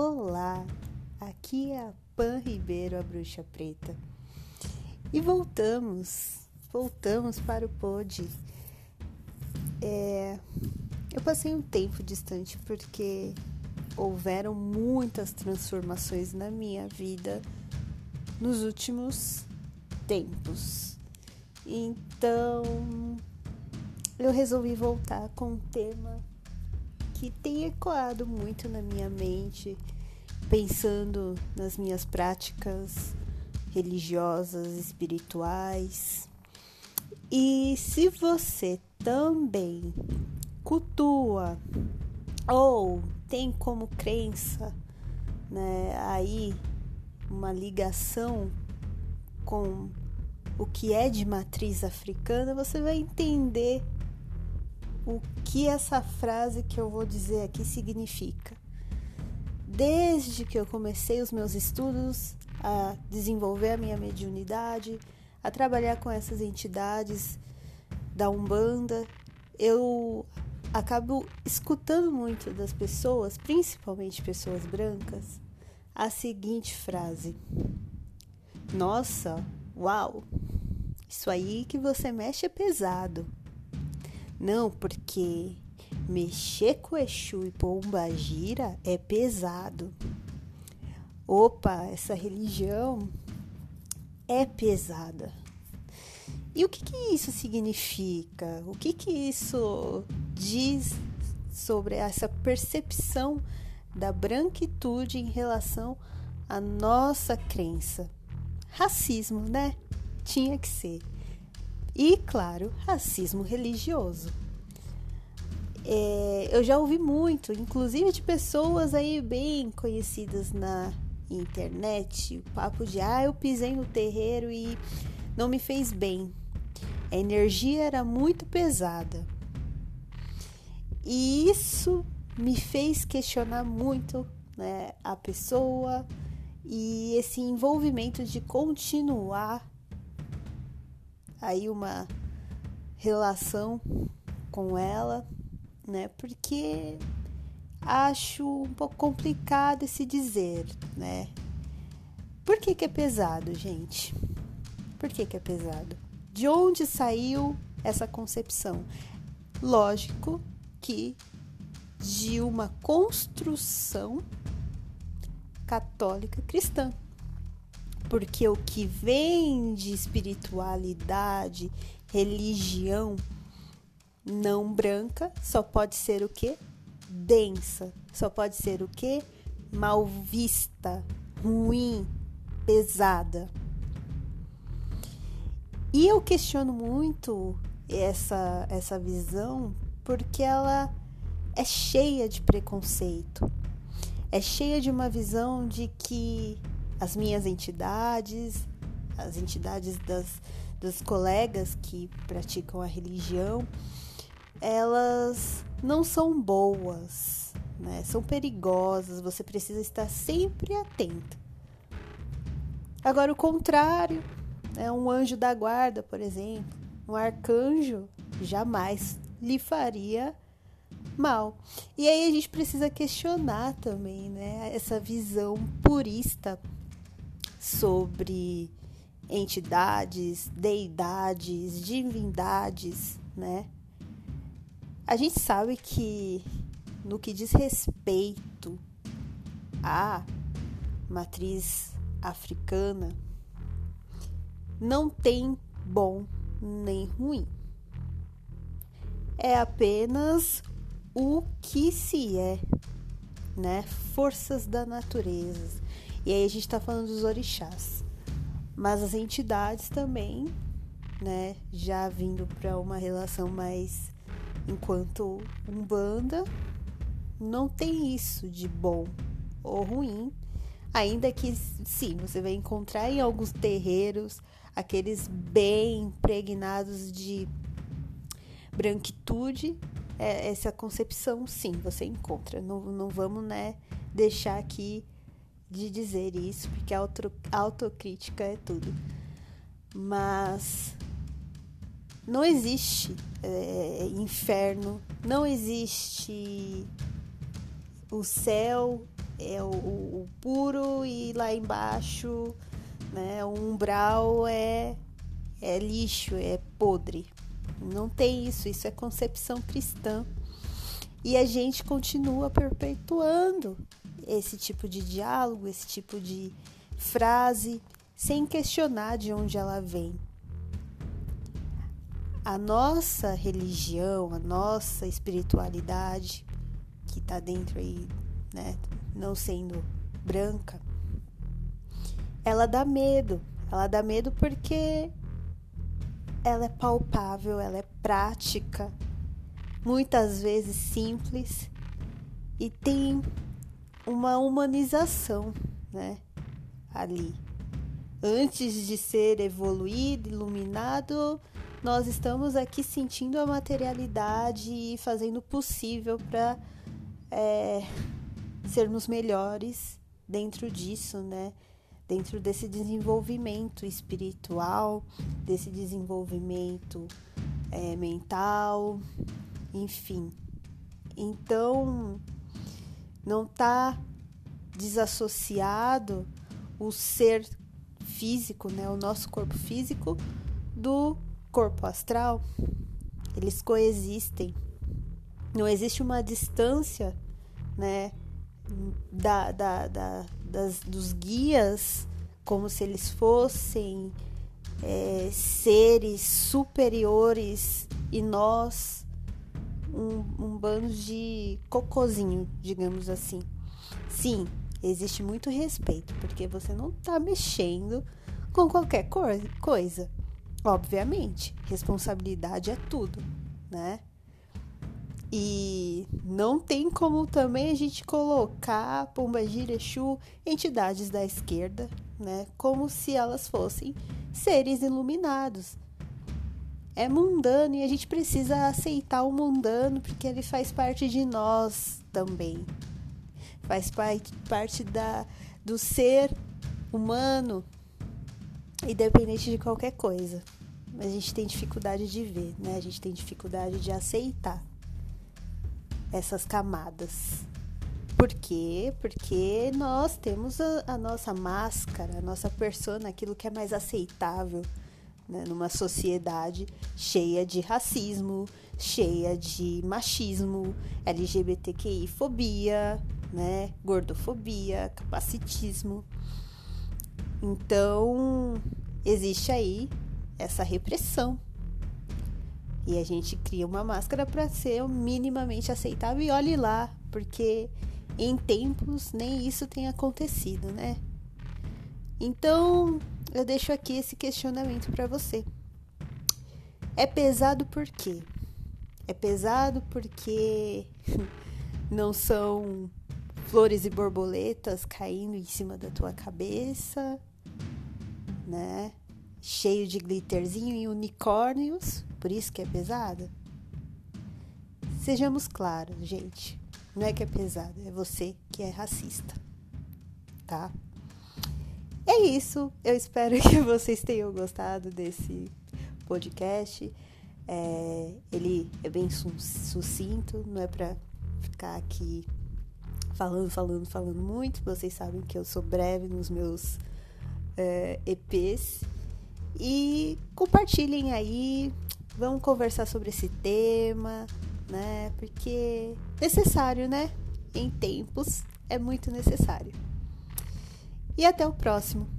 Olá, aqui é a Pan Ribeiro, a Bruxa Preta. E voltamos, voltamos para o pod. É, eu passei um tempo distante porque houveram muitas transformações na minha vida nos últimos tempos. Então, eu resolvi voltar com um tema que tem ecoado muito na minha mente, pensando nas minhas práticas religiosas, espirituais. E se você também cultua ou tem como crença, né, aí uma ligação com o que é de matriz africana, você vai entender o que essa frase que eu vou dizer aqui significa. Desde que eu comecei os meus estudos, a desenvolver a minha mediunidade, a trabalhar com essas entidades da Umbanda, eu acabo escutando muito das pessoas, principalmente pessoas brancas, a seguinte frase: Nossa, uau, isso aí que você mexe é pesado. Não, porque mexer com Exu e Pomba Gira é pesado. Opa, essa religião é pesada. E o que, que isso significa? O que, que isso diz sobre essa percepção da branquitude em relação à nossa crença? Racismo, né? Tinha que ser e, claro, racismo religioso. É, eu já ouvi muito, inclusive de pessoas aí bem conhecidas na internet, o papo de ah, eu pisei no terreiro e não me fez bem. A energia era muito pesada. E isso me fez questionar muito né, a pessoa e esse envolvimento de continuar aí uma relação com ela, né? Porque acho um pouco complicado esse dizer, né? Por que, que é pesado, gente? Por que, que é pesado? De onde saiu essa concepção? Lógico que de uma construção católica cristã porque o que vem de espiritualidade, religião não branca, só pode ser o que? Densa, só pode ser o que? Mal vista, ruim, pesada. E eu questiono muito essa, essa visão porque ela é cheia de preconceito, é cheia de uma visão de que as minhas entidades, as entidades das, dos colegas que praticam a religião, elas não são boas, né? são perigosas, você precisa estar sempre atento. Agora, o contrário, é um anjo da guarda, por exemplo, um arcanjo jamais lhe faria mal. E aí a gente precisa questionar também, né, essa visão purista sobre entidades, deidades, divindades, né? A gente sabe que no que diz respeito à matriz africana, não tem bom nem ruim. É apenas o que se é, né? Forças da natureza e aí a gente está falando dos orixás. Mas as entidades também, né, já vindo para uma relação mais enquanto umbanda, não tem isso de bom ou ruim, ainda que sim, você vai encontrar em alguns terreiros aqueles bem impregnados de branquitude, é, essa concepção sim, você encontra. Não, não vamos, né, deixar aqui de dizer isso, porque a auto, autocrítica é tudo. Mas não existe é, inferno, não existe o céu é o, o, puro e lá embaixo, né, o umbral é, é lixo, é podre. Não tem isso, isso é concepção cristã. E a gente continua perpetuando esse tipo de diálogo, esse tipo de frase, sem questionar de onde ela vem. A nossa religião, a nossa espiritualidade, que está dentro aí, né, não sendo branca, ela dá medo. Ela dá medo porque ela é palpável, ela é prática, muitas vezes simples e tem uma humanização, né? Ali. Antes de ser evoluído, iluminado, nós estamos aqui sentindo a materialidade e fazendo o possível para é, sermos melhores dentro disso, né? Dentro desse desenvolvimento espiritual, desse desenvolvimento é, mental, enfim. Então, não está desassociado o ser físico, né, o nosso corpo físico, do corpo astral. Eles coexistem. Não existe uma distância, né, da, da, da das, dos guias como se eles fossem é, seres superiores e nós um, um bando de cocozinho, digamos assim. Sim, existe muito respeito, porque você não está mexendo com qualquer coisa. Obviamente, responsabilidade é tudo, né? E não tem como também a gente colocar Pombagira Exu entidades da esquerda, né, como se elas fossem seres iluminados é mundano e a gente precisa aceitar o mundano porque ele faz parte de nós também. Faz parte, da, do ser humano, independente de qualquer coisa. Mas a gente tem dificuldade de ver, né? A gente tem dificuldade de aceitar essas camadas. Por quê? Porque nós temos a, a nossa máscara, a nossa persona, aquilo que é mais aceitável né, numa sociedade cheia de racismo, cheia de machismo, LGBTQI-fobia, né, gordofobia, capacitismo. Então, existe aí essa repressão. E a gente cria uma máscara para ser minimamente aceitável e olhe lá, porque em tempos nem isso tem acontecido, né? Então, eu deixo aqui esse questionamento para você. É pesado por quê? É pesado porque não são flores e borboletas caindo em cima da tua cabeça, né? Cheio de glitterzinho e unicórnios, por isso que é pesado? Sejamos claros, gente. Não é que é pesado, é você que é racista, tá? É isso. Eu espero que vocês tenham gostado desse podcast. É, ele é bem sucinto, não é para ficar aqui falando, falando, falando muito. Vocês sabem que eu sou breve nos meus é, EPs. E compartilhem aí, vamos conversar sobre esse tema, né? Porque necessário, né? Em tempos é muito necessário. E até o próximo.